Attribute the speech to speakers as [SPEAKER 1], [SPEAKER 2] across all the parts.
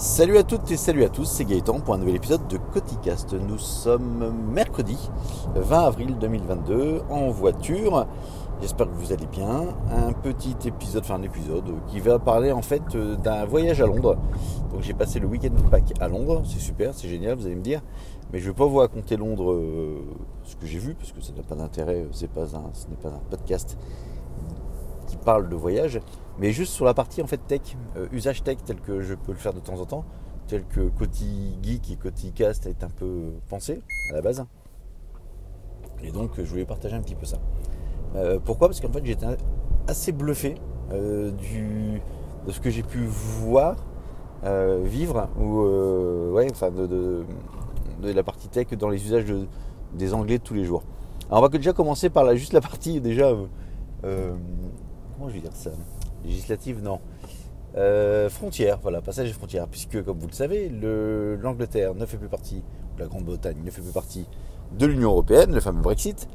[SPEAKER 1] Salut à toutes et salut à tous, c'est Gaëtan pour un nouvel épisode de Coticast. Nous sommes mercredi 20 avril 2022 en voiture. J'espère que vous allez bien. Un petit épisode, enfin un épisode qui va parler en fait d'un voyage à Londres. Donc j'ai passé le week-end de Pâques à Londres, c'est super, c'est génial, vous allez me dire. Mais je ne vais pas vous raconter Londres euh, ce que j'ai vu parce que ça n'a pas d'intérêt, ce n'est pas un podcast qui parle de voyage, mais juste sur la partie en fait tech, euh, usage tech tel que je peux le faire de temps en temps, tel que Coty Geek et Coty Cast est un peu pensé à la base. Et donc je voulais partager un petit peu ça. Euh, pourquoi? Parce qu'en fait j'étais assez bluffé euh, du, de ce que j'ai pu voir, vivre, ou ouais, enfin de, de, la partie tech dans les usages des anglais de tous les jours. Alors on va déjà commencer par juste la partie déjà comment je vais dire ça? Législative, non. Euh, frontière, voilà, passage des frontières, puisque comme vous le savez, l'Angleterre ne fait plus partie, la Grande-Bretagne ne fait plus partie de l'Union Européenne, le fameux Brexit.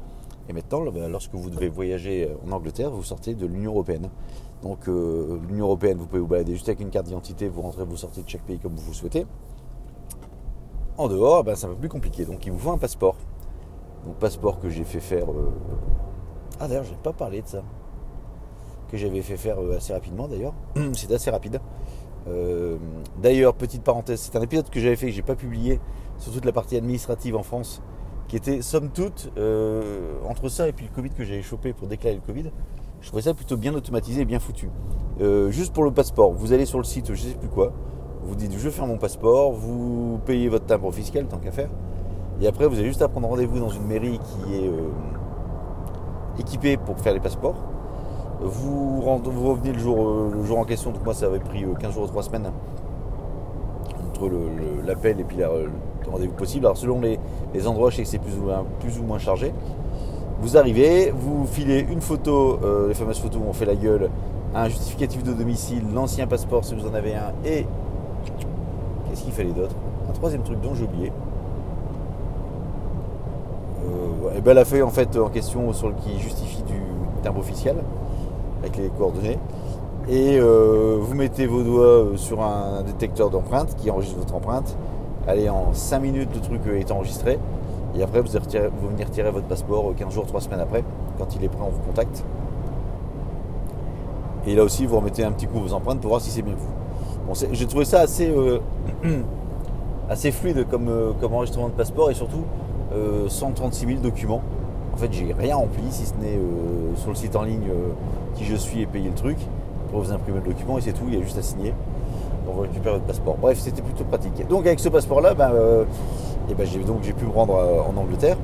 [SPEAKER 1] Et maintenant, ben, lorsque vous devez voyager en Angleterre, vous sortez de l'Union Européenne. Donc euh, l'Union Européenne, vous pouvez vous balader juste avec une carte d'identité, vous rentrez, vous sortez de chaque pays comme vous le souhaitez. En dehors, ben, c'est un peu plus compliqué. Donc il vous faut un passeport. Donc passeport que j'ai fait faire... Euh, ah d'ailleurs, je n'ai pas parlé de ça que j'avais fait faire euh, assez rapidement d'ailleurs. C'est assez rapide. Euh, d'ailleurs, petite parenthèse, c'est un épisode que j'avais fait que j'ai pas publié sur toute la partie administrative en France, qui était somme toute euh, entre ça et puis le Covid que j'avais chopé pour déclarer le Covid. Je trouvais ça plutôt bien automatisé et bien foutu. juste pour le passeport, vous allez sur le site, je sais plus quoi, vous dites je veux faire mon passeport, vous payez votre timbre fiscal tant qu'à faire, et après vous avez juste à prendre rendez-vous dans une mairie qui est équipée pour faire les passeports. Vous, revenez le jour, euh, le jour en question, donc moi ça avait pris 15 euh, jours ou 3 semaines entre l'appel et puis le rendez-vous possible. Alors selon les, endroits, je sais que c'est plus ou, moins, plus ou moins chargé. Vous arrivez, vous filez une photo, euh, les fameuses photos où on fait la gueule, un justificatif de domicile, l'ancien passeport si vous en avez un, et qu'est-ce qu'il fallait d'autre? Un troisième truc dont j'ai oublié. et ben la feuille en fait en question sur le, qui justifie du timbre officiel avec les coordonnées. Et euh, vous mettez vos doigts euh, sur un détecteur d'empreinte qui enregistre votre empreinte. Allez, en 5 minutes, le truc est enregistré. Et après, vous, venez retirer votre passeport 15 euh, jours, 3 semaines après. Quand il est prêt, on vous contacte. Et là aussi, vous remettez un petit coup vos empreintes pour voir si c'est bien vous. Bon, J'ai trouvé ça assez, assez fluide comme, comme enregistrement de passeport et surtout 136 000 documents. En fait, j'ai rien rempli si ce n'est sur le site en ligne qui je suis et payer le truc pour vous imprimer le document et c'est tout, il y a juste à signer pour récupérer votre passeport. Bref, c'était plutôt pratique. Donc avec ce passeport-là, ben, euh, ben, j'ai, donc, j'ai pu me rendre euh, en Angleterre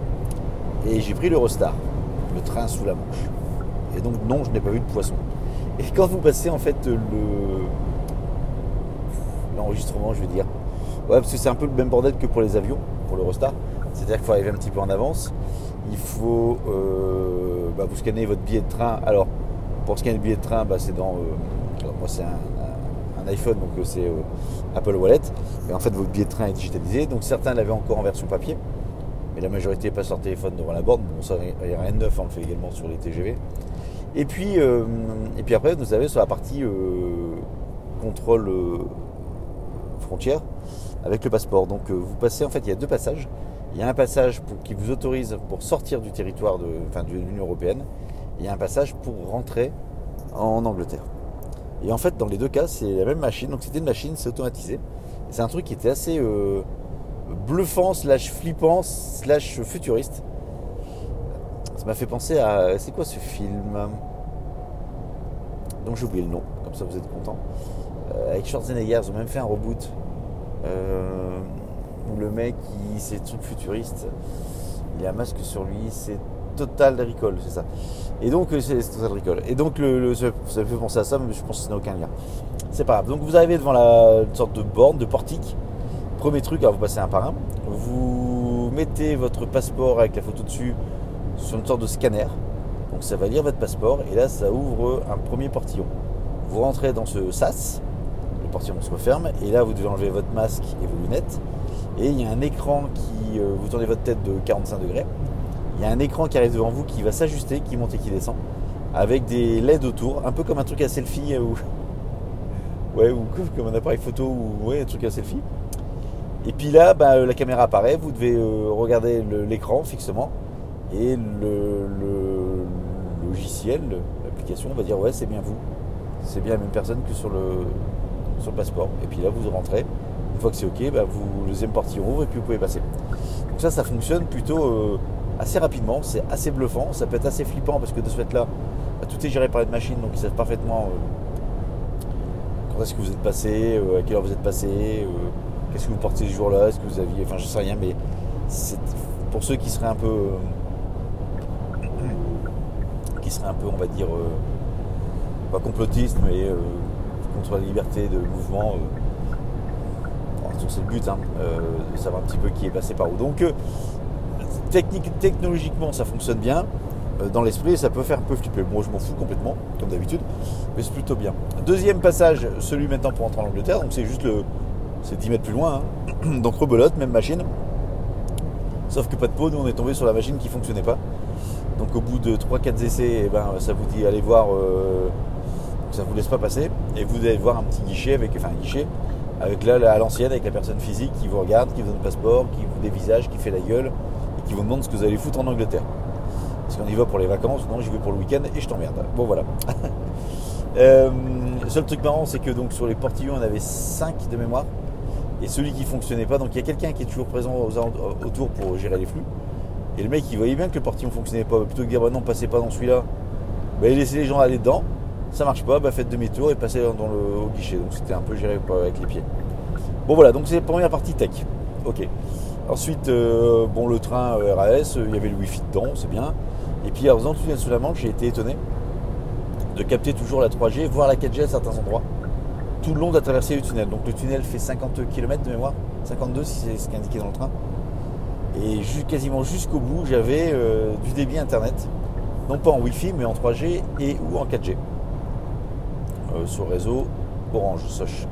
[SPEAKER 1] et j'ai pris l'Eurostar, le train sous la Manche. Et donc non, je n'ai pas vu de poisson. Et quand vous passez en fait le l'enregistrement, je veux dire, ouais, parce que c'est un peu le même bordel que pour les avions, pour l'Eurostar. C'est-à-dire qu'il faut arriver un petit peu en avance. Il faut euh, bah, vous scanner votre billet de train. Alors, pour scanner le billet de train, bah, c'est dans. Euh, moi, c'est un, iPhone, donc euh, c'est Apple Wallet. Et en fait, votre billet de train est digitalisé. Donc certains l'avaient encore en version papier, mais la majorité passe leur téléphone devant la borne. Bon, ça, il n'y a rien de neuf, hein, on le fait également sur les TGV. Et puis, et puis après, vous avez sur la partie contrôle frontière avec le passeport. Donc vous passez, en fait, il y a deux passages. Il y a un passage qui vous autorise pour sortir du territoire de, enfin, de l'Union Européenne il y a un passage pour rentrer en Angleterre. Et en fait, dans les deux cas, c'est la même machine. Donc c'était une machine, c'est automatisé. C'est un truc qui était assez euh, bluffant, slash flippant, slash futuriste. Ça m'a fait penser à... C'est quoi ce film? Donc j'ai oublié le nom, comme ça vous êtes content. Euh, avec Schwarzenegger, ils ont même fait un reboot. Euh, où le mec, c'est truc futuriste. Il a un masque sur lui, c'est Total Recall, c'est ça. Et donc, euh, c'est Total Recall. Et donc, le, ça, fait penser à ça, mais je pense que ça n'a aucun lien. C'est pas grave. Donc, vous arrivez devant la sorte de borne, de portique. Premier truc, alors vous passez un par un. Vous mettez votre passeport avec la photo dessus sur une sorte de scanner. Donc, ça va lire votre passeport. Et là, ça ouvre un premier portillon. Vous rentrez dans ce sas. Le portillon se referme. Et là, vous devez enlever votre masque et vos lunettes. Et il y a un écran qui. Euh, vous tournez votre tête de 45 degrés il y a un écran qui arrive devant vous qui va s'ajuster, qui monte et qui descend, avec des LED autour, un peu comme un truc à selfie où, ouais, ou comme un appareil photo ou ouais, un truc à selfie. Et puis là, bah, la caméra apparaît, vous devez regarder l'écran fixement et le, logiciel, l'application va dire ouais c'est bien vous, c'est bien la même personne que sur le, sur le passeport. Et puis là vous rentrez, fois que c'est ok, bah, vous, le deuxième portillon ouvre et puis vous pouvez passer. Donc ça, ça fonctionne plutôt assez rapidement, c'est assez bluffant, ça peut être assez flippant parce que de ce fait-là, bah, tout est géré par une machine, donc ils savent parfaitement euh, quand est-ce que vous êtes passé, euh, à quelle heure vous êtes passé, euh, qu'est-ce que vous portez ce jour-là, est-ce que vous aviez, enfin je sais rien, mais pour ceux qui seraient un peu, qui seraient un peu, on va dire, pas complotistes, mais contre la liberté de mouvement. C'est le but, hein, de savoir un petit peu qui est passé par où. Donc, technique, technologiquement, ça fonctionne bien. Euh, dans l'esprit, ça peut faire un peu flipper. Moi, je m'en fous complètement, comme d'habitude, mais c'est plutôt bien. Deuxième passage, celui maintenant pour entrer en Angleterre. Donc, c'est juste le. C'est 10 mètres plus loin. Hein. Donc, rebelote, même machine. Sauf que pas de peau, nous on est tombé sur la machine qui fonctionnait pas. Donc, au bout de 3-4 essais, eh ben, ça vous dit allez voir. Euh, ça vous laisse pas passer. Et vous allez voir un petit guichet avec. Enfin, un guichet avec là, à l'ancienne, avec la personne physique qui vous regarde, qui vous donne le passeport, qui vous dévisage, qui fait la gueule, qui vous demande ce que vous allez foutre en Angleterre. Parce qu'on y va pour les vacances, non, j'y vais pour le week-end et je t'emmerde. Bon, voilà. euh, le seul truc marrant, c'est que donc sur les portillons, on avait 5 de mémoire. Et celui qui fonctionnait pas, donc il y a quelqu'un qui est toujours présent autour pour gérer les flux. Et le mec, il voyait bien que le portillon fonctionnait pas. Plutôt que de dire, bah non, passez pas dans celui-là, bah, il laissait les gens aller dedans. Ça marche pas, bah faites demi-tour et passez dans le, au guichet. Donc c'était un peu géré avec les pieds. Bon voilà, donc c'est la première partie tech. Ok. Ensuite, euh, bon, le train euh, RAS, euh, il y avait le Wi-Fi dedans, c'est bien. Et puis, en faisant tout sous la Manche, j'ai été étonné de capter toujours la 3G, voire la 4G à certains endroits, tout le long de la traversée du tunnel. Donc, le tunnel fait 50 km de mémoire, 52 si c'est ce qui est indiqué dans le train. Et quasiment jusqu'au bout, j'avais du débit Internet, non pas en Wi-Fi, mais en 3G et ou en 4G. Sur le réseau Orange, Soch.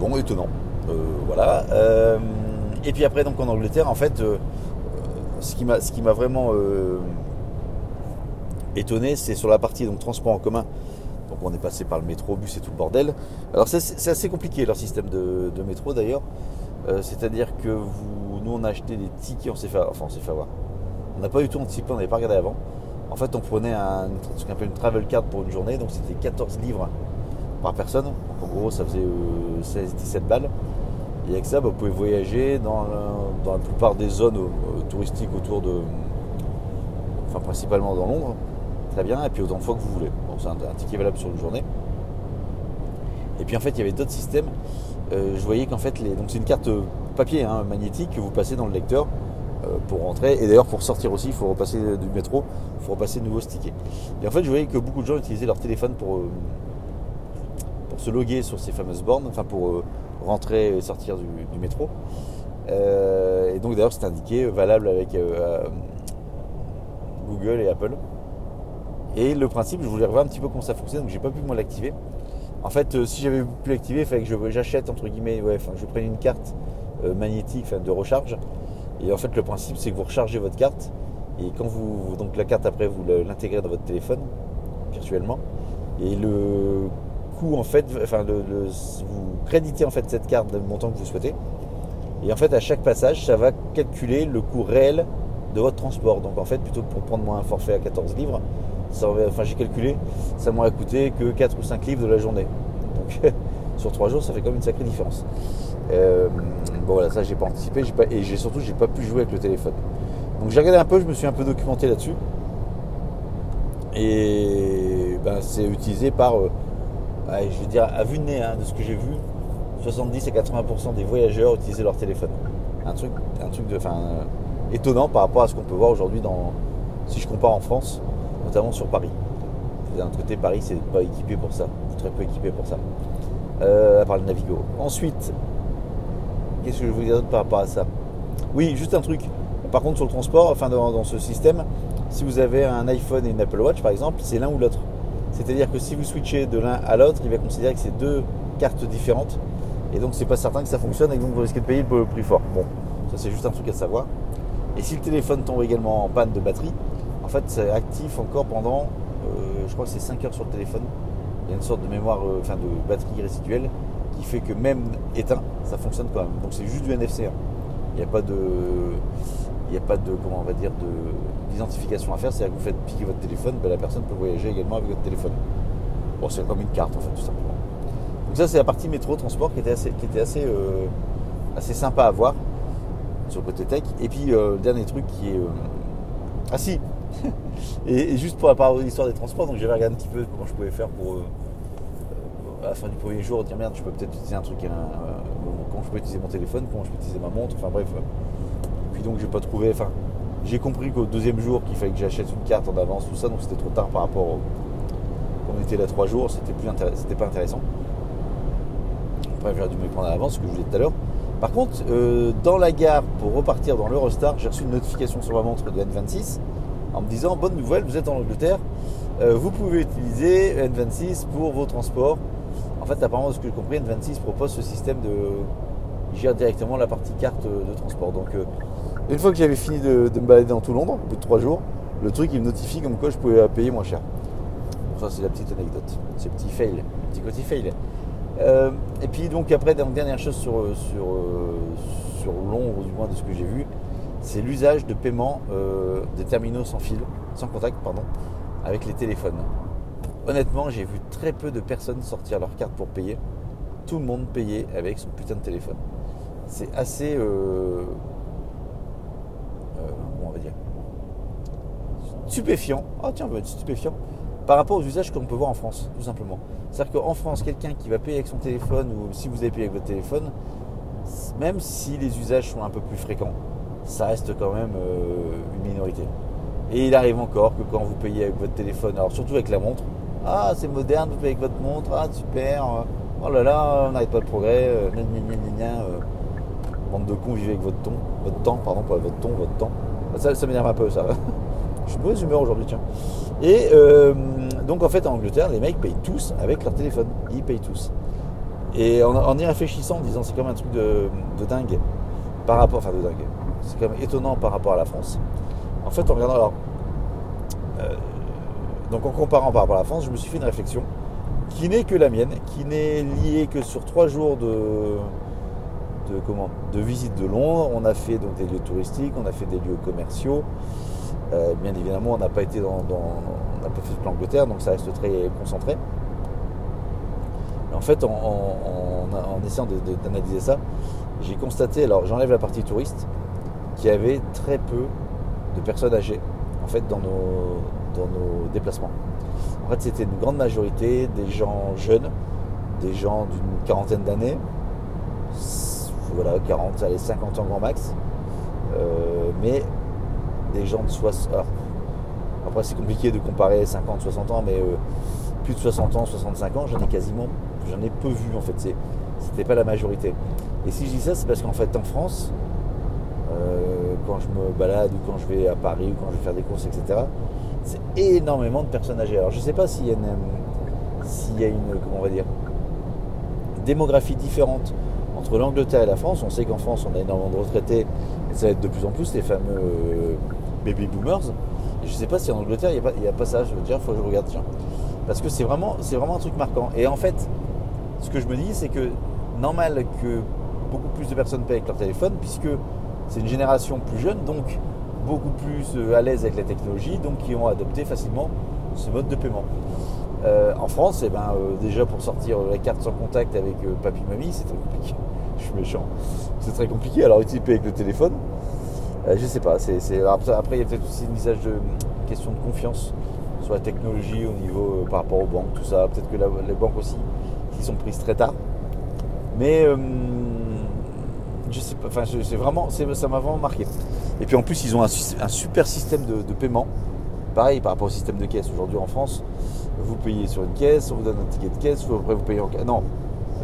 [SPEAKER 1] Bon, étonnant. voilà. Et puis après, donc en Angleterre, en fait, euh, ce qui m'a vraiment euh, étonné, c'est sur la partie donc transport en commun. Donc on est passé par le métro, bus et tout le bordel. Alors c'est assez compliqué leur système de, métro d'ailleurs. Euh, c'est-à-dire que nous on a acheté des tickets, on s'est fait, enfin on s'est fait avoir. On n'a pas du tout anticipé, on n'avait pas regardé avant. En fait, on prenait ce qu'on appelle une travel card pour une journée, donc c'était 14 livres par personne. En gros, ça faisait 16-17 balles. Et avec ça, bah, vous pouvez voyager dans la, plupart des zones euh, touristiques autour de. Enfin, principalement dans Londres. Très bien. Et puis autant de fois que vous voulez. c'est un, ticket valable sur une journée. Et puis en fait, il y avait d'autres systèmes. Euh, je voyais qu'en fait, c'est une carte papier hein, magnétique que vous passez dans le lecteur euh, pour rentrer. Et d'ailleurs, pour sortir aussi, il faut repasser du métro, il faut repasser de nouveau ce ticket. Et en fait, je voyais que beaucoup de gens utilisaient leur téléphone pour, pour se loguer sur ces fameuses bornes, enfin pour rentrer et sortir du, métro. Euh, et donc d'ailleurs c'est indiqué valable avec euh, Google et Apple. Et le principe, je voulais revoir un petit peu comment ça fonctionne, donc j'ai pas pu moi l'activer. En fait, euh, si j'avais pu l'activer, il fallait que j'achète entre guillemets, ouais, enfin, je prenne une carte magnétique de recharge. Et en fait, le principe, c'est que vous rechargez votre carte et quand vous donc la carte après vous l'intégrez dans votre téléphone virtuellement. Et le en fait, enfin, vous créditez en fait cette carte le montant que vous souhaitez. Et en fait, à chaque passage, ça va calculer le coût réel de votre transport. Donc en fait, plutôt que pour prendre moi un forfait à 14 livres, enfin j'ai calculé, ça m'aurait coûté que 4 ou 5 livres de la journée. Donc sur 3 jours, ça fait quand même une sacrée différence. Euh, bon voilà, ça j'ai pas anticipé, pas, et j'ai surtout j'ai pas pu jouer avec le téléphone. Donc j'ai regardé un peu, je me suis un peu documenté là-dessus. Et ben, c'est utilisé par euh, je veux dire, à vue de nez, hein, de ce que j'ai vu, 70 et 80% des voyageurs utilisaient leur téléphone. Un truc, un truc de, enfin, euh, étonnant par rapport à ce qu'on peut voir aujourd'hui dans, si je compare en France, notamment sur Paris. D'un côté, Paris, c'est pas équipé pour ça, très peu équipé pour ça. Euh, à part le Navigo. Ensuite, qu'est-ce que je veux dire par rapport à ça? Oui, juste un truc. Par contre, sur le transport, enfin dans ce système, si vous avez un iPhone et une Apple Watch, par exemple, c'est l'un ou l'autre. C'est-à-dire que si vous switchez de l'un à l'autre, il va considérer que c'est deux cartes différentes. Et donc c'est pas certain que ça fonctionne et donc vous risquez de payer le prix fort. Bon, ça c'est juste un truc à savoir. Et si le téléphone tombe également en panne de batterie, en fait c'est actif encore pendant, euh, je crois que c'est 5 heures sur le téléphone. il y a une sorte de mémoire, euh, enfin de batterie résiduelle qui fait que même éteint, ça fonctionne quand même. Donc c'est juste du NFC. hein. Il n'y a pas de, il n'y a pas de, comment on va dire, de d'identification à faire. C'est-à-dire que vous faites piquer votre téléphone, ben, la personne peut voyager également avec votre téléphone. Bon, c'est comme une carte en fait, tout simplement. Donc ça, c'est la partie métro transport qui était assez, qui était assez, euh, assez sympa à voir sur le côté tech. Et puis euh, le dernier truc qui est, euh, ah si, et, juste pour la l'histoire des transports, donc j'avais regardé un petit peu comment je pouvais faire pour euh, à la fin du premier jour dire merde, je peux peut-être utiliser un truc, un, comment je peux utiliser mon téléphone, comment je peux utiliser ma montre, enfin bref. Puis donc j'ai pas trouvé, enfin j'ai compris qu'au deuxième jour qu'il fallait que j'achète une carte en avance, tout ça, donc c'était trop tard par rapport au. On était là trois jours, c'était plus c'était pas intéressant. Bref, j'aurais dû me prendre à l'avance, ce que je vous disais tout à l'heure. Par contre, euh, dans la gare, pour repartir dans l'Eurostar, j'ai reçu une notification sur ma montre de N26 en me disant Bonne nouvelle, vous êtes en Angleterre, euh, vous pouvez utiliser N26 pour vos transports. Fait, apparemment, ce que j'ai compris, N26 propose ce système de. Il gère directement la partie carte de transport. Donc, euh, une fois que j'avais fini de, me balader dans tout Londres, au bout de trois jours, le truc il me notifie comme quoi je pouvais payer moins cher. Ça, c'est la petite anecdote. C'est petit fail, petit côté fail. Euh, et puis donc après, dernière chose sur, sur, euh, sur l'ombre du moins de ce que j'ai vu, c'est l'usage de paiement euh, des terminaux sans fil, sans contact, pardon, avec les téléphones. Honnêtement, j'ai vu très peu de personnes sortir leur carte pour payer. Tout le monde payait avec son putain de téléphone. C'est assez, euh, euh, on va dire, stupéfiant. Ah tiens, on va être stupéfiant par rapport aux usages qu'on peut voir en France, tout simplement. C'est-à-dire qu'en France, quelqu'un qui va payer avec son téléphone, ou si vous avez payé avec votre téléphone, même si les usages sont un peu plus fréquents, ça reste quand même euh, une minorité. Et il arrive encore que quand vous payez avec votre téléphone, alors surtout avec la montre, ah c'est moderne, vous payez avec votre montre, ah super, oh là là, on n'arrête pas de progrès, euh, gna, gna, gna, euh, bande de cons, vivez avec votre ton, votre temps, pardon, votre ton, votre temps. Ça, ça m'énerve un peu ça. Je suis de mauvaise humeur aujourd'hui, tiens. Et euh, donc en fait en Angleterre, les mecs payent tous avec leur téléphone. Ils payent tous. Et en, y réfléchissant, en disant c'est comme un truc de, dingue par rapport, enfin de dingue, c'est quand même étonnant par rapport à la France. En fait, en regardant alors, donc en comparant par rapport à la France, je me suis fait une réflexion qui n'est que la mienne, qui n'est liée que sur trois jours de, de comment, de visite de Londres. On a fait donc des lieux touristiques, on a fait des lieux commerciaux. Euh, bien évidemment, on n'a pas été dans, on n'a pas fait toute l'Angleterre, donc ça reste très concentré. En fait, en, essayant d'analyser ça, j'ai constaté, alors j'enlève la partie touriste, qu'il y avait très peu de personnes âgées en fait dans nos, dans nos déplacements. En fait, c'était une grande majorité des gens jeunes, des gens d'une quarantaine d'années, voilà, 40, allez, 50 ans grand max, Euh, mais des gens de 60 alors, après c'est compliqué de comparer 50 60 ans mais euh, plus de 60 ans 65 ans j'en ai quasiment j'en ai peu vu en fait. C'était pas la majorité. Et si je dis ça c'est parce qu'en fait en France euh, quand je me balade ou quand je vais à Paris ou quand je vais faire des courses etc énormément de personnes âgées alors je sais pas s'il y a une euh, y a une comment on va dire démographie différente entre l'Angleterre et la France. On sait qu'en France, on a énormément de retraités, et ça va être de plus en plus les fameux euh, baby boomers. Je ne sais pas si en Angleterre, il n'y a, pas- ça. Je veux dire, il faut que je regarde, tiens. Parce que c'est vraiment, c'est vraiment un truc marquant. Et en fait, ce que je me dis, c'est que normal que beaucoup plus de personnes payent avec leur téléphone, puisque c'est une génération plus jeune, donc beaucoup plus euh, à l'aise avec la technologie, donc qui ont adopté facilement ce mode de paiement. Euh, en France, eh ben, euh, déjà pour sortir la carte sans contact avec papy mamie, c'est très compliqué. Je suis méchant. C'est très compliqué. Alors utiliser avec le téléphone, je sais pas. Après, il y a peut-être aussi une message de question de confiance sur la technologie au niveau par rapport aux banques, tout ça. Peut-être que les banques aussi, qui sont prises très tard. Mais je sais pas. Enfin, c'est vraiment, ça m'a vraiment marqué. Et puis en plus, ils ont un, su- un super système de, paiement. Pareil par rapport au système de caisse aujourd'hui en France vous payez sur une caisse, on vous donne un ticket de caisse, après vous payez en caisse. Non,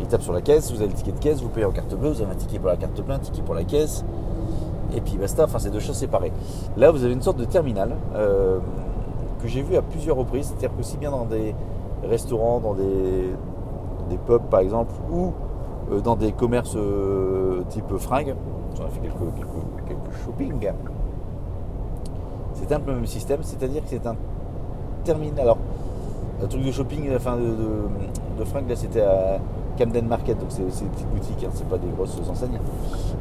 [SPEAKER 1] il tape sur la caisse, vous avez le ticket de caisse, vous payez en carte bleue, vous avez un ticket pour la carte bleue, un ticket pour la caisse, et puis basta, enfin c'est deux choses séparées. Là vous avez une sorte de terminal euh, que j'ai vu à plusieurs reprises, c'est-à-dire qu'aussi bien dans des restaurants, dans des, des pubs par exemple, ou euh, dans des commerces euh, type fringues, on a fait quelques, quelques, shopping. C'est un peu le même système, c'est-à-dire que c'est un terminal. Alors, Un truc de shopping, enfin de, de, là c'était à Camden Market, donc c'est des petites boutiques, hein, c'est pas des grosses enseignes.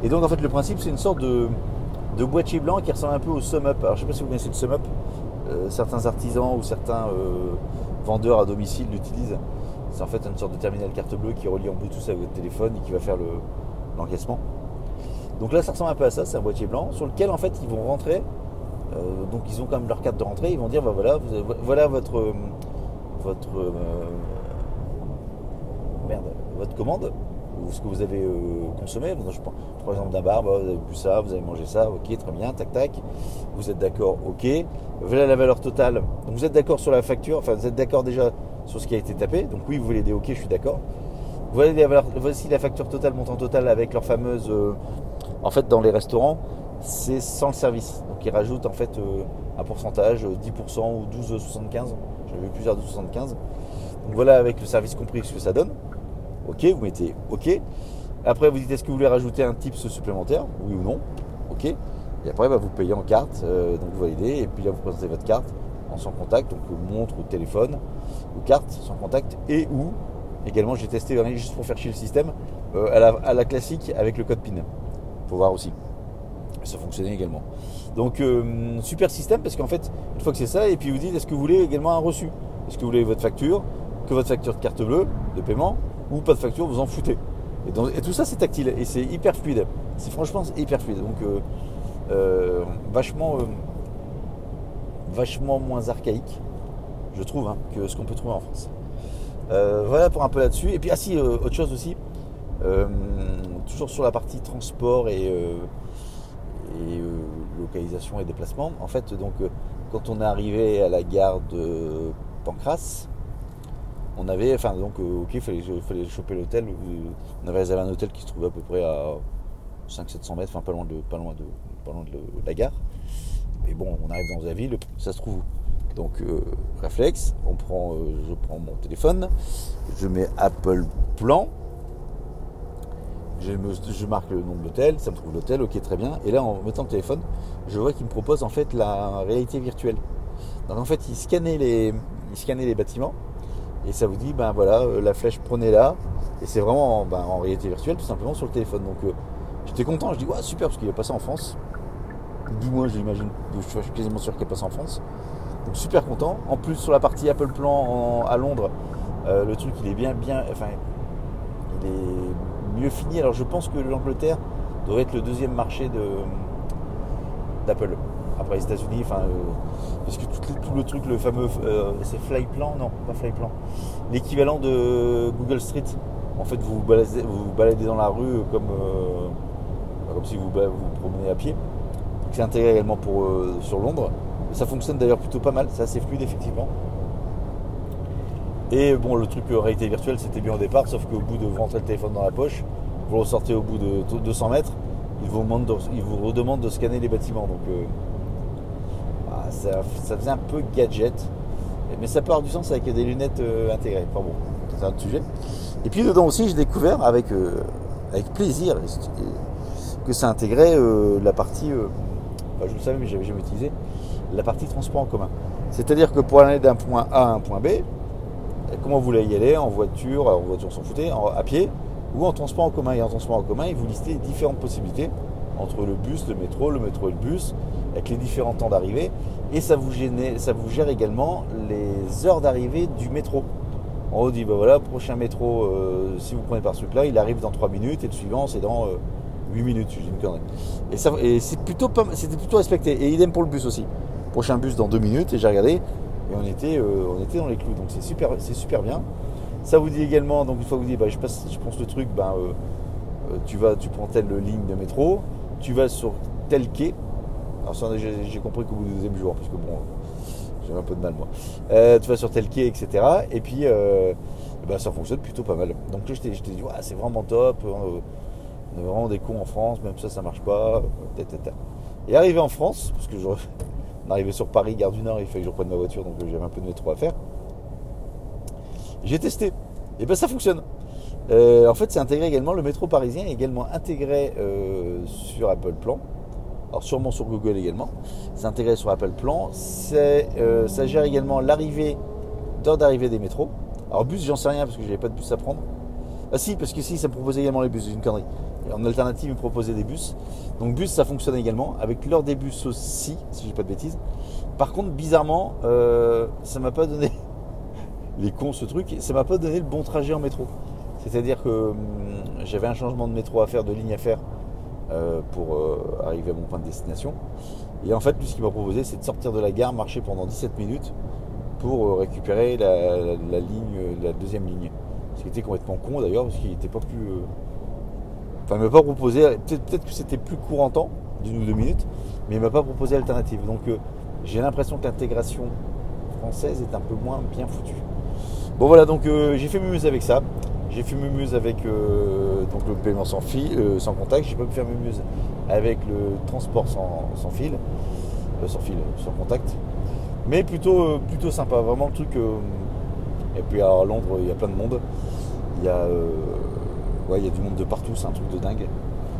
[SPEAKER 1] Et donc en fait le principe c'est une sorte de, de boîtier blanc qui ressemble un peu au Sum Up. Alors je sais pas si vous connaissez le Sum Up, euh, certains artisans ou certains euh, vendeurs à domicile l'utilisent. C'est en fait une sorte de terminal carte bleue qui relie en Bluetooth à votre téléphone et qui va faire l'encaissement. Donc là ça ressemble un peu à ça, c'est un boîtier blanc sur lequel en fait ils vont rentrer. Euh, donc ils ont quand même leur carte de rentrée, ils vont dire bah voilà, voilà votre votre merde, votre commande ou ce que vous avez consommé. je par exemple d'un bar, bah, vous avez bu ça, vous avez mangé ça, ok, très bien, tac tac. Vous êtes d'accord, ok. Voilà la valeur totale. Donc vous êtes d'accord sur la facture, enfin vous êtes d'accord déjà sur ce qui a été tapé. Donc oui, vous voulez des ok, je suis d'accord. Voici la facture totale, montant total avec leur fameuse. Euh, en fait, dans les restaurants, c'est sans le service. Donc ils rajoutent en fait euh, un pourcentage, 10% euh, ou 12,75. J'avais plusieurs de 75. Donc voilà avec le service compris ce que ça donne. Ok, vous mettez ok. Après, vous dites est-ce que vous voulez rajouter un tips supplémentaire? Oui ou non Ok. Et après, bah, vous payez en carte, euh, donc vous validez, et puis là, vous présentez votre carte en sans contact, donc montre ou téléphone, ou carte sans contact, et ou également, j'ai testé juste pour faire chier le système, à, la, classique avec le code PIN. Faut voir aussi. Ça fonctionnait également. Donc, super système parce qu'en fait, une fois que c'est ça, et puis vous dites est-ce que vous voulez également un reçu? Est-ce que vous voulez votre facture, que votre facture de carte bleue de paiement, ou pas de facture, vous en foutez et, tout ça, c'est tactile et c'est hyper fluide. C'est franchement hyper fluide. Donc, euh, euh, vachement, euh, vachement moins archaïque, je trouve, hein, que ce qu'on peut trouver en France. voilà pour un peu là-dessus. Et puis, ah si, autre chose aussi, toujours sur la partie transport et, localisation et déplacement. En fait, donc, quand on est arrivé à la gare de Pancras, on avait, enfin donc euh, ok, il fallait, choper l'hôtel. On avait réservé un hôtel qui se trouvait à peu près à 500-700 mètres, pas loin de, la gare. Mais bon, on arrive dans la ville, ça se trouve Donc euh, réflexe, on prend, euh, je prends mon téléphone, je mets Apple Plan, je, marque le nom de l'hôtel, ça me trouve l'hôtel, ok très bien. Et là en mettant le téléphone, je vois qu'il me propose en fait la réalité virtuelle. Donc en fait il scannait les, il scannait les bâtiments et ça vous dit, ben voilà, euh, la flèche prenez là. Et c'est vraiment ben, en réalité virtuelle, tout simplement sur le téléphone. Donc euh, j'étais content, je dis, ouais, super, parce qu'il va passer en France. Du moins, j'imagine, je suis quasiment sûr qu'il va passer en France. Donc super content. En plus, sur la partie Apple Plan à Londres, euh, le truc, il est bien, bien, enfin, il est mieux fini. Alors je pense que l'Angleterre devrait être le deuxième marché d'Apple après les États-Unis, enfin, euh, parce que tout, le truc, le fameux, euh, c'est Flyplan, non, pas Flyplan, l'équivalent de Google Street. En fait, vous vous baladez, vous, baladez dans la rue comme, euh, comme si vous vous promenez à pied. C'est intégré également pour, sur Londres. Ça fonctionne d'ailleurs plutôt pas mal, c'est assez fluide effectivement. Et bon, le truc réalité virtuelle, c'était bien au départ, sauf qu'au bout de vous rentrer le téléphone dans la poche, vous ressortez au bout de 200 mètres, il vous, il vous redemande de scanner les bâtiments. Donc, ça, faisait un peu gadget. Mais ça peut avoir du sens avec des lunettes euh, intégrées. Enfin bon, c'est un autre sujet. Et puis dedans aussi, j'ai découvert avec, euh, avec plaisir que ça intégrait euh, la partie, je le savais mais j'avais jamais utilisé, la partie transport en commun. C'est-à-dire que pour aller d'un point A à un point B, comment vous voulez y aller En voiture, en voiture s'en foutait, à pied, ou en transport en commun. Et en transport en commun, il vous listait différentes possibilités entre le bus, le métro, le métro et le bus, avec les différents temps d'arrivée. Et ça vous, ça vous gère également les heures d'arrivée du métro. On vous dit, bah voilà, prochain métro, euh, si vous prenez par ce truc-là, il arrive dans 3 minutes et le suivant, c'est dans 8 euh, minutes. J'ai une connerie. Et, plutôt c'était plutôt respecté. Et idem pour le bus aussi. Prochain bus dans 2 minutes, et j'ai regardé, et on était, euh, on était dans les clous. Donc c'est super, c'est super bien. Ça vous dit également, donc une fois que vous dites, bah, je, passe, je pense le truc, ben, tu, vas, tu prends telle ligne de métro, tu vas sur tel quai. Alors j'ai compris qu'au bout du deuxième jour, parce bon, j'ai un peu de mal moi. Euh, tu vas sur tel quai, etc. Et puis euh, eh ben, ça fonctionne plutôt pas mal. Donc là je t'ai dit, c'est vraiment top. On est vraiment des cons en France, même ça ça marche pas. Et arrivé en France, parce que je, on arrivait sur Paris, gare du Nord, il fallait que je reprenne ma voiture, donc j'avais un peu de métro à faire. J'ai testé. Et ben ça fonctionne. Euh, en fait, c'est intégré également, le métro parisien est également intégré euh, sur Apple Plan. Alors sûrement sur Google également. C'est intégré sur Apple Plan. Euh, ça gère également l'arrivée d'heure d'arrivée des métros. Alors bus, j'en sais rien parce que j'avais pas de bus à prendre. Ah si, parce que si, ça me proposait également les bus, c'est une connerie. en alternative, il me proposait des bus. Donc bus, ça fonctionne également. Avec l'heure des bus aussi, si j'ai pas de bêtises. Par contre, bizarrement, euh, ça m'a pas donné les cons ce truc, ça m'a pas donné le bon trajet en métro. C'est-à-dire que hum, j'avais un changement de métro à faire, de ligne à faire euh, pour euh, arriver à mon point de destination. Et en fait, lui, ce qu'il m'a proposé, c'est de sortir de la gare, marcher pendant 17 minutes pour euh, récupérer la deuxième ligne. Qui était complètement con d'ailleurs, parce qu'il n'était pas plus. Enfin, il m'a pas proposé. Peut-être que c'était plus court en temps, d'une ou deux minutes, mais il m'a pas proposé l'alternative. Donc, j'ai l'impression que l'intégration française est un peu moins bien foutue. Bon voilà, donc j'ai fait muse avec ça. J'ai fait mumuse avec euh, donc le paiement sans fil, euh, sans contact. J'ai pas pu faire mumuse avec le transport sans, fil, euh, sans fil, sans contact. Mais plutôt, plutôt sympa, vraiment le truc. et puis à Londres, il y a plein de monde. Il y a, ouais, il y a du monde de partout. C'est un truc de dingue.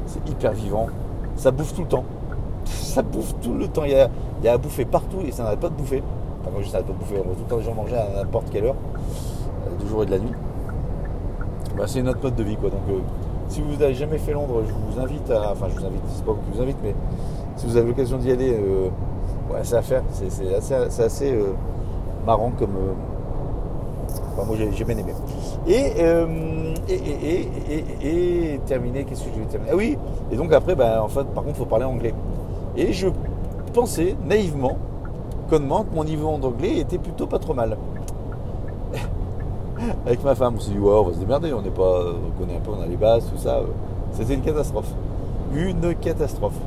[SPEAKER 1] C'est hyper vivant. Ça bouffe tout le temps. ça bouffe tout le temps. Il y a, il y a à bouffer partout et ça n'arrête pas de bouffer. Enfin, moi, je n'arrête pas de bouffer. Tout le temps les gens manger à n'importe quelle heure, du jour et de la nuit. Bah, c'est notre mode de vie quoi. Donc euh, si vous n'avez jamais fait Londres, je vous invite à. Enfin je vous invite, c'est pas que je vous invite, mais si vous avez l'occasion d'y aller, euh, ouais, c'est à faire. C'est assez, euh, marrant comme. Enfin, moi j'ai bien aimé. Et, et, terminé, qu'est-ce que je vais terminer? Ah oui, et donc après, bah, en fait, par contre, il faut parler anglais. Et je pensais naïvement, connement, que mon niveau en anglais était plutôt pas trop mal avec ma femme, on s'est dit, ouais, on va se démerder, on n'est pas, on connaît un peu, on a les bases, tout ça. C'était une catastrophe. Une catastrophe.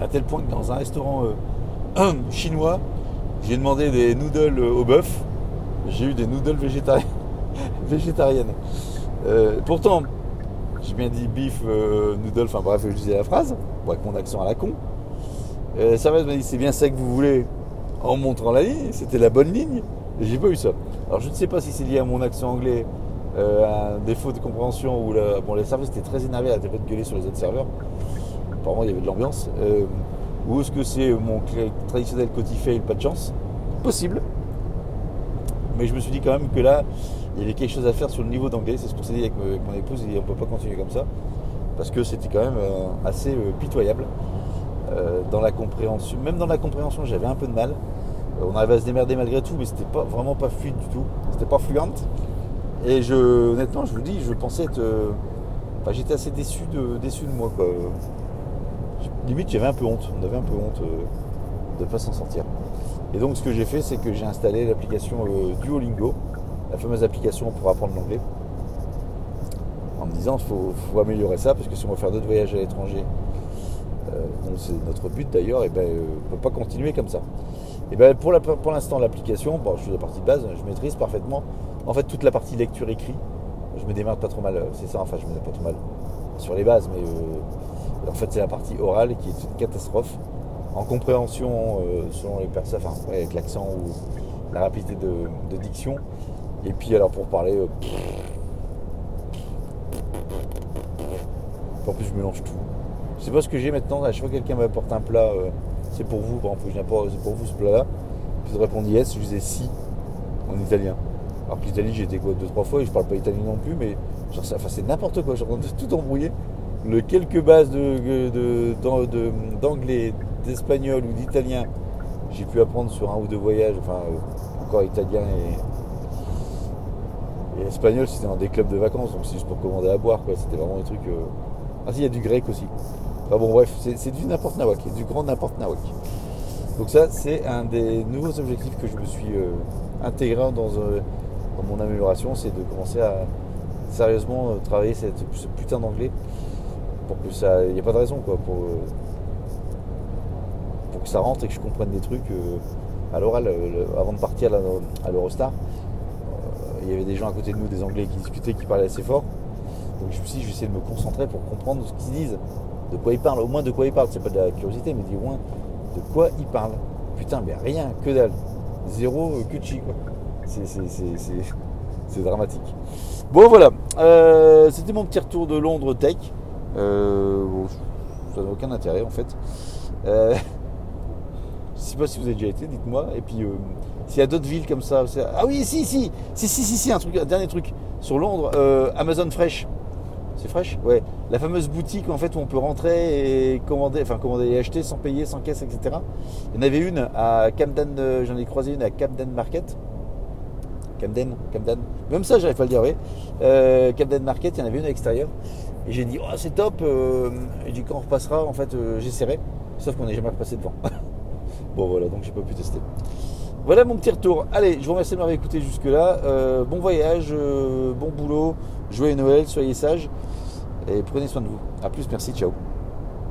[SPEAKER 1] À tel point que dans un restaurant euh, chinois, j'ai demandé des noodles au bœuf. J'ai eu des noodles végétariennes. Euh, pourtant, j'ai bien dit beef euh, noodle, enfin bref, je disais la phrase, avec mon accent à la con. va, m'a dit, c'est bien ça que vous voulez en montrant la ligne, c'était la bonne ligne. J'ai pas eu ça. Alors je ne sais pas si c'est lié à mon accent anglais, euh, à un défaut de compréhension ou bon, les serveurs étaient très énervés à de gueuler sur les autres serveurs. Apparemment il y avait de l'ambiance. Euh, ou est-ce que c'est mon traditionnel fail, pas de chance? Possible. Mais je me suis dit quand même que là, il y avait quelque chose à faire sur le niveau d'anglais. C'est ce qu'on s'est dit avec, mon épouse. Et on ne peut pas continuer comme ça. Parce que c'était quand même euh, assez pitoyable. dans la compréhension, même dans la compréhension, j'avais un peu de mal. Euh, on arrivait à se démerder malgré tout, mais c'était pas vraiment pas fluide du tout. C'était pas fluente. Et honnêtement, je vous dis, je pensais être. Euh, j'étais assez déçu de, moi. Limite, j'avais un peu honte. On avait un peu honte euh, de ne pas s'en sortir. Et donc, ce que j'ai fait, c'est que j'ai installé l'application Duolingo, la fameuse application pour apprendre l'anglais, en me disant qu'il faut, améliorer ça, parce que si on va faire d'autres voyages à l'étranger, c'est notre but d'ailleurs, et ben, on ne peut pas continuer comme ça. Et ben pour, l'instant, l'application, je suis la partie de base, je maîtrise parfaitement. En fait, toute la partie lecture écrit, je me démarre pas trop mal. C'est ça, enfin, je me démarre pas trop mal sur les bases, mais euh, en fait, c'est la partie orale qui est une catastrophe. En compréhension, euh, selon les personnes, enfin, avec l'accent ou la rapidité de, diction. Et puis, alors, pour parler. Euh, en plus, je mélange tout. Je sais pas ce que j'ai maintenant. À chaque fois que quelqu'un m'apporte un plat c'est pour vous, par exemple, c'est pour vous ce plat-là. Puis je répondis yes, je disais si en italien. Alors que l'Italie, été quoi deux, trois fois et je parle pas italien non plus, mais genre, enfin, c'est n'importe quoi, je de tout embrouiller. Le quelques bases d'anglais, de, d'espagnol ou d'italien, j'ai pu apprendre sur un ou deux voyages, enfin euh, encore italien et, espagnol, c'était dans des clubs de vacances, donc c'est juste pour commander à boire, quoi. C'était vraiment des trucs. Euh, ah si, il y a du grec aussi bon, bref, c'est du n'importe nawak, du grand n'importe nawak. Donc ça, c'est un des nouveaux objectifs que je me suis euh, intégré dans, mon amélioration, c'est de commencer à sérieusement travailler cette, ce putain d'anglais pour que ça, il n'y a pas de raison quoi, pour que ça rentre et que je comprenne des trucs à l'oral. avant de partir à l'Eurostar, il y avait des gens à côté de nous, des Anglais qui discutaient, qui parlaient assez fort. Donc je me suis dit, je vais essayer de me concentrer pour comprendre ce qu'ils disent de quoi il parle, au moins de quoi il parle. C'est pas de la curiosité, mais au moins de quoi il parle. Putain, mais rien, que dalle. Zéro euh, cuchi, quoi. C'est dramatique. Bon, voilà. Euh, c'était mon petit retour de Londres Tech. Euh, ça n'a aucun intérêt, en fait. je sais pas si vous avez déjà été, dites-moi. Et puis, S'il y a d'autres villes comme ça. Ah oui, si, si, si, si, si, si, un truc, un dernier truc. Sur Londres, euh, Amazon Fresh. C'est Fresh? Ouais. La fameuse boutique en fait où on peut rentrer et commander, enfin commander et acheter sans payer, sans caisse, etc. Il y en avait une à Camden, euh, j'en ai croisé une à Camden Market. Camden, Camden. Même ça, j'arrive pas à le dire, oui. Euh, Camden Market, il y en avait une à l'extérieur. Et j'ai dit, oh, c'est top. Euh, et dit, quand on repassera, en fait, euh, j'essaierai. Sauf qu'on n'est jamais repassé devant. bon, voilà, donc j'ai pas pu tester. Voilà mon petit retour. Allez, je vous remercie de m'avoir écouté jusque-là. bon voyage, bon boulot, joyeux Noël, soyez sages et prenez soin de vous. A plus, merci, ciao.